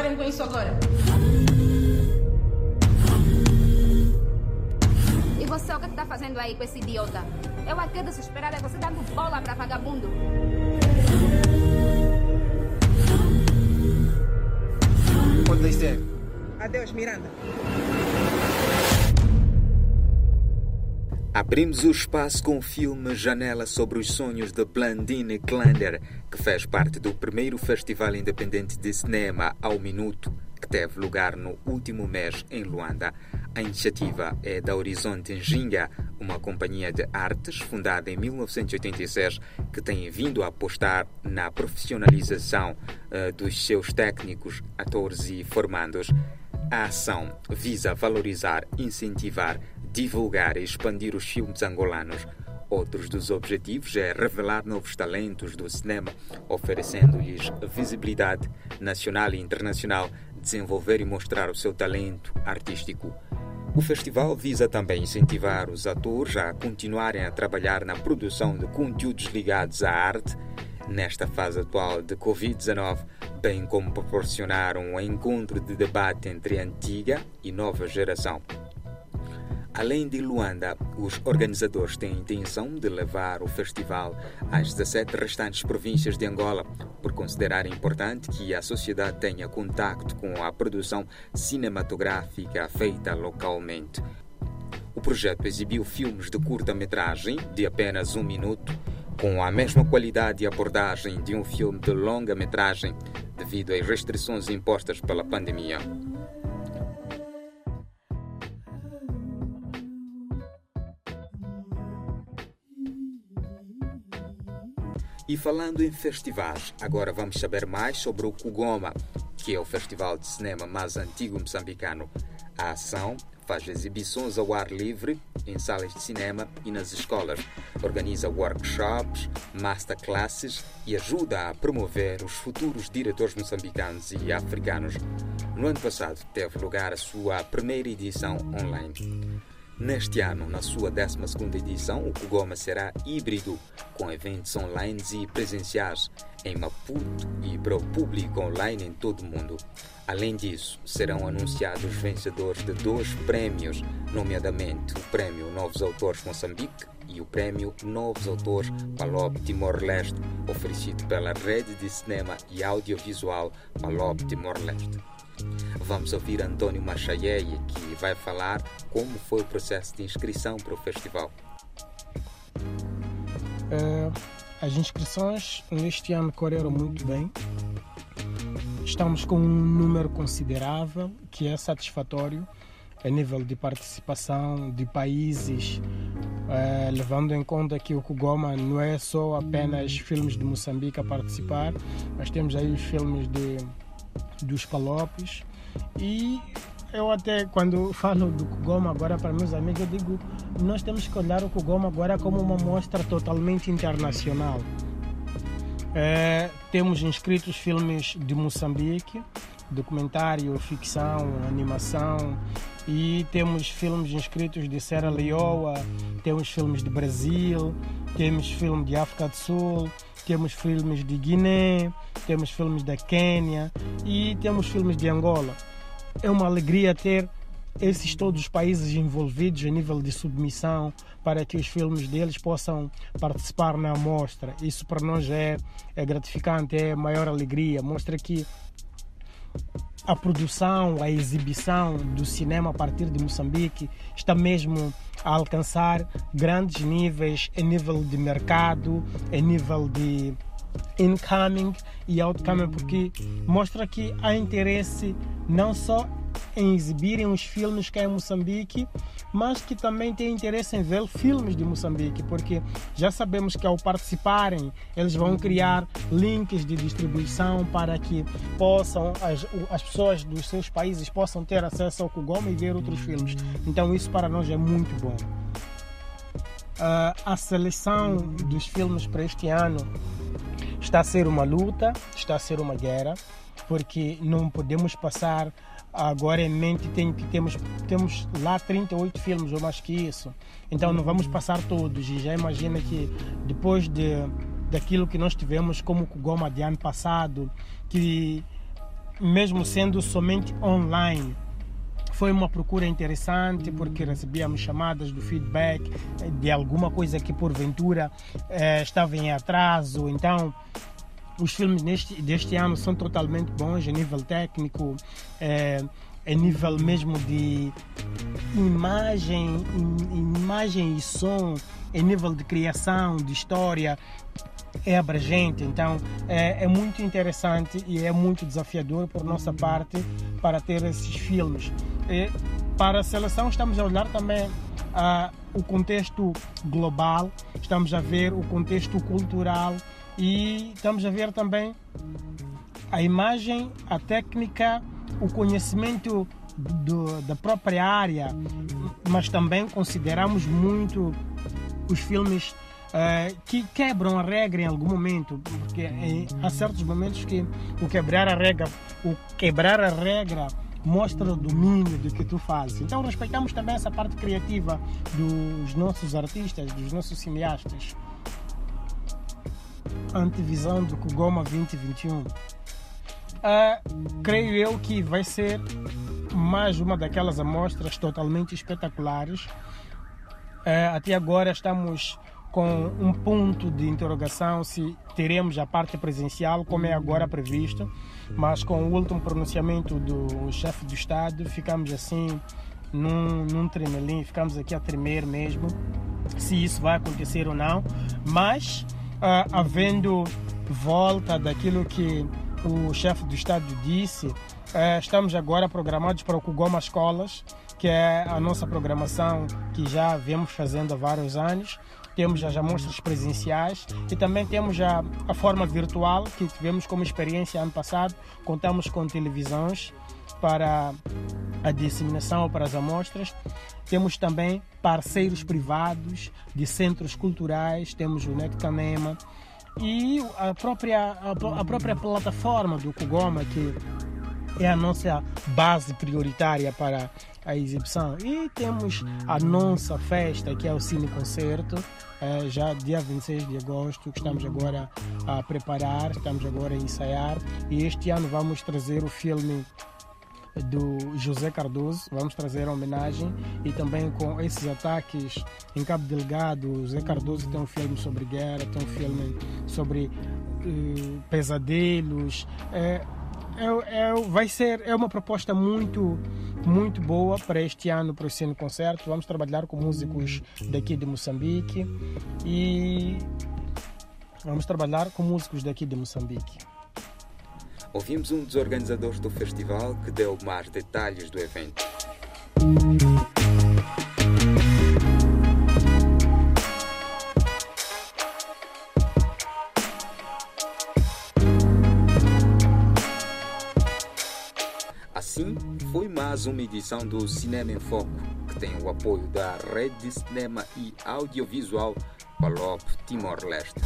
Parem com isso agora. E você, o que está fazendo aí com esse idiota? Eu aqui desesperada e você dando bola para vagabundo. Onde está? Adeus, Miranda. Abrimos o espaço com o filme Janela sobre os Sonhos de Blandine Klander, que fez parte do primeiro Festival Independente de Cinema ao Minuto, que teve lugar no último mês em Luanda. A iniciativa é da Horizonte Njinga, uma companhia de artes fundada em 1986 que tem vindo a apostar na profissionalização uh, dos seus técnicos, atores e formandos. A ação visa valorizar, incentivar, divulgar e expandir os filmes angolanos. Outros dos objetivos é revelar novos talentos do cinema, oferecendo-lhes visibilidade nacional e internacional, desenvolver e mostrar o seu talento artístico. O festival visa também incentivar os atores a continuarem a trabalhar na produção de conteúdos ligados à arte nesta fase atual de Covid-19, bem como proporcionar um encontro de debate entre a antiga e nova geração. Além de Luanda, os organizadores têm a intenção de levar o festival às 17 restantes províncias de Angola, por considerar importante que a sociedade tenha contato com a produção cinematográfica feita localmente. O projeto exibiu filmes de curta-metragem de apenas um minuto, com a mesma qualidade e abordagem de um filme de longa-metragem, devido às restrições impostas pela pandemia. E falando em festivais, agora vamos saber mais sobre o Kugoma, que é o festival de cinema mais antigo moçambicano. A ação faz exibições ao ar livre em salas de cinema e nas escolas, organiza workshops, masterclasses e ajuda a promover os futuros diretores moçambicanos e africanos. No ano passado teve lugar a sua primeira edição online. Neste ano, na sua 12 edição, o Kugoma será híbrido, com eventos online e presenciais em Maputo e para o público online em todo o mundo. Além disso, serão anunciados os vencedores de dois prémios, nomeadamente o Prémio Novos Autores Moçambique e o Prémio Novos Autores Palop Timor-Leste, oferecido pela Rede de Cinema e Audiovisual Palop Timor-Leste. Vamos ouvir Antônio Machayeie, que vai falar como foi o processo de inscrição para o festival. Uh, as inscrições neste ano correram muito bem. Estamos com um número considerável que é satisfatório a nível de participação de países, uh, levando em conta que o Kugoma não é só apenas filmes de Moçambique a participar, mas temos aí os filmes de dos Palopes. E eu até quando falo do Kugoma agora para meus amigos, eu digo, nós temos que olhar o Kugoma agora como uma mostra totalmente internacional. É, temos inscritos filmes de Moçambique, documentário, ficção, animação, e temos filmes inscritos de Serra Leoa, temos filmes de Brasil, temos filmes de África do Sul, temos filmes de Guiné, temos filmes da Quênia e temos filmes de Angola. É uma alegria ter esses todos os países envolvidos a nível de submissão para que os filmes deles possam participar na amostra. Isso para nós é, é gratificante, é maior alegria. Mostra que a produção, a exibição do cinema a partir de Moçambique está mesmo a alcançar grandes níveis em nível de mercado, em nível de incoming e outcoming, porque mostra que há interesse não só em exibirem os filmes que há em Moçambique, mas que também têm interesse em ver filmes de Moçambique, porque já sabemos que ao participarem, eles vão criar links de distribuição para que possam as, as pessoas dos seus países possam ter acesso ao Kugoma e ver outros filmes. Então isso para nós é muito bom. Uh, a seleção dos filmes para este ano está a ser uma luta, está a ser uma guerra, porque não podemos passar agora em mente tem que temos temos lá 38 filmes ou mais que isso então não vamos passar todos e já imagina que depois de daquilo que nós tivemos como Kugoma de ano passado que mesmo sendo somente online. Foi uma procura interessante porque recebíamos chamadas do feedback de alguma coisa que porventura eh, estava em atraso. Então, os filmes neste, deste ano são totalmente bons a nível técnico, é, a nível mesmo de imagem, imagem e som, a nível de criação, de história, é abrangente, então é, é, muito interessante e é muito desafiador por nossa parte para ter esses filmes. E para a seleção estamos a olhar também uh, o contexto global, estamos a ver o contexto cultural e estamos a ver também a imagem, a técnica, o conhecimento do, da própria área, mas também consideramos muito os filmes uh, que quebram a regra em algum momento, porque em, há certos momentos que o quebrar a regra, o quebrar a regra mostra o domínio do que tu fazes. Então respeitamos também essa parte criativa dos nossos artistas, dos nossos cineastas. Antevisão do Kugoma 2021. Uh, creio eu que vai ser mais uma daquelas amostras totalmente espetaculares. Uh, até agora estamos com um ponto de interrogação se teremos a parte presencial, como é agora previsto, mas com o último pronunciamento do chefe do Estado, ficamos assim num, num tremelim, ficamos aqui a tremer mesmo, se isso vai acontecer ou não, mas uh, havendo volta daquilo que o chefe do Estado disse, uh, estamos agora programados para o Kugoma Escolas, que é a nossa programação que já vemos fazendo há vários anos temos as amostras presenciais e também temos a, a forma virtual que tivemos como experiência ano passado. Contamos com televisões para a disseminação para as amostras. Temos também parceiros privados de centros culturais, temos o Nectanema e a própria, a, própria plataforma do Kugoma, que é a nossa base prioritária para a exibição. E temos a nossa festa, que é o Cine Concerto, é, já dia 26 de agosto, que estamos agora a preparar, estamos agora a ensaiar. E este ano vamos trazer o filme do José Cardoso, vamos trazer a homenagem e também com esses ataques em Cabo Delgado, José Cardoso tem um filme sobre guerra, tem um filme sobre uh, pesadelos. É, é, é, vai ser é uma proposta muito muito boa para este ano para o Cine Concerto. Vamos trabalhar com músicos daqui de Moçambique e vamos trabalhar com músicos daqui de Moçambique. Ouvimos um dos organizadores do festival que deu mais detalhes do evento. Assim, foi mais uma edição do Cinema em Foco, que tem o apoio da Rede de Cinema e Audiovisual Palop Timor-Leste.